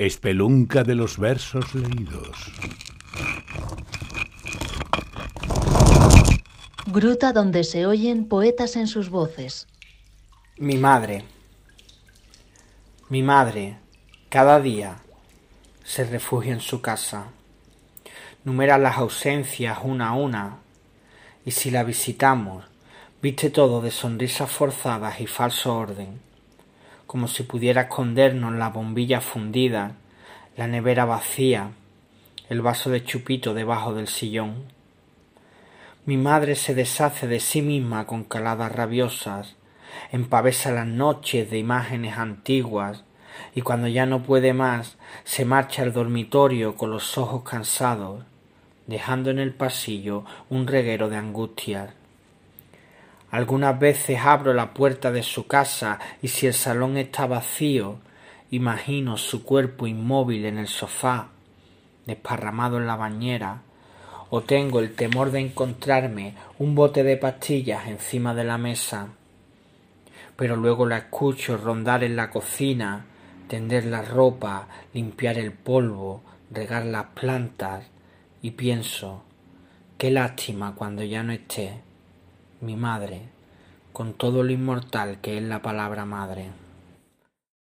Espelunca de los versos leídos. Gruta donde se oyen poetas en sus voces. Mi madre. Mi madre, cada día, se refugia en su casa. Numera las ausencias una a una, y si la visitamos, viste todo de sonrisas forzadas y falso orden, como si pudiera escondernos la bombilla fundida, la nevera vacía, el vaso de chupito debajo del sillón. Mi madre se deshace de sí misma con caladas rabiosas, empavesa las noches de imágenes antiguas, y cuando ya no puede más, se marcha al dormitorio con los ojos cansados, dejando en el pasillo un reguero de angustias. Algunas veces abro la puerta de su casa y si el salón está vacío, imagino su cuerpo inmóvil en el sofá, desparramado en la bañera, o tengo el temor de encontrarme un bote de pastillas encima de la mesa. Pero luego la escucho rondar en la cocina, tender la ropa, limpiar el polvo, regar las plantas, y pienso, qué lástima cuando ya no esté mi madre, con todo lo inmortal que es la palabra madre.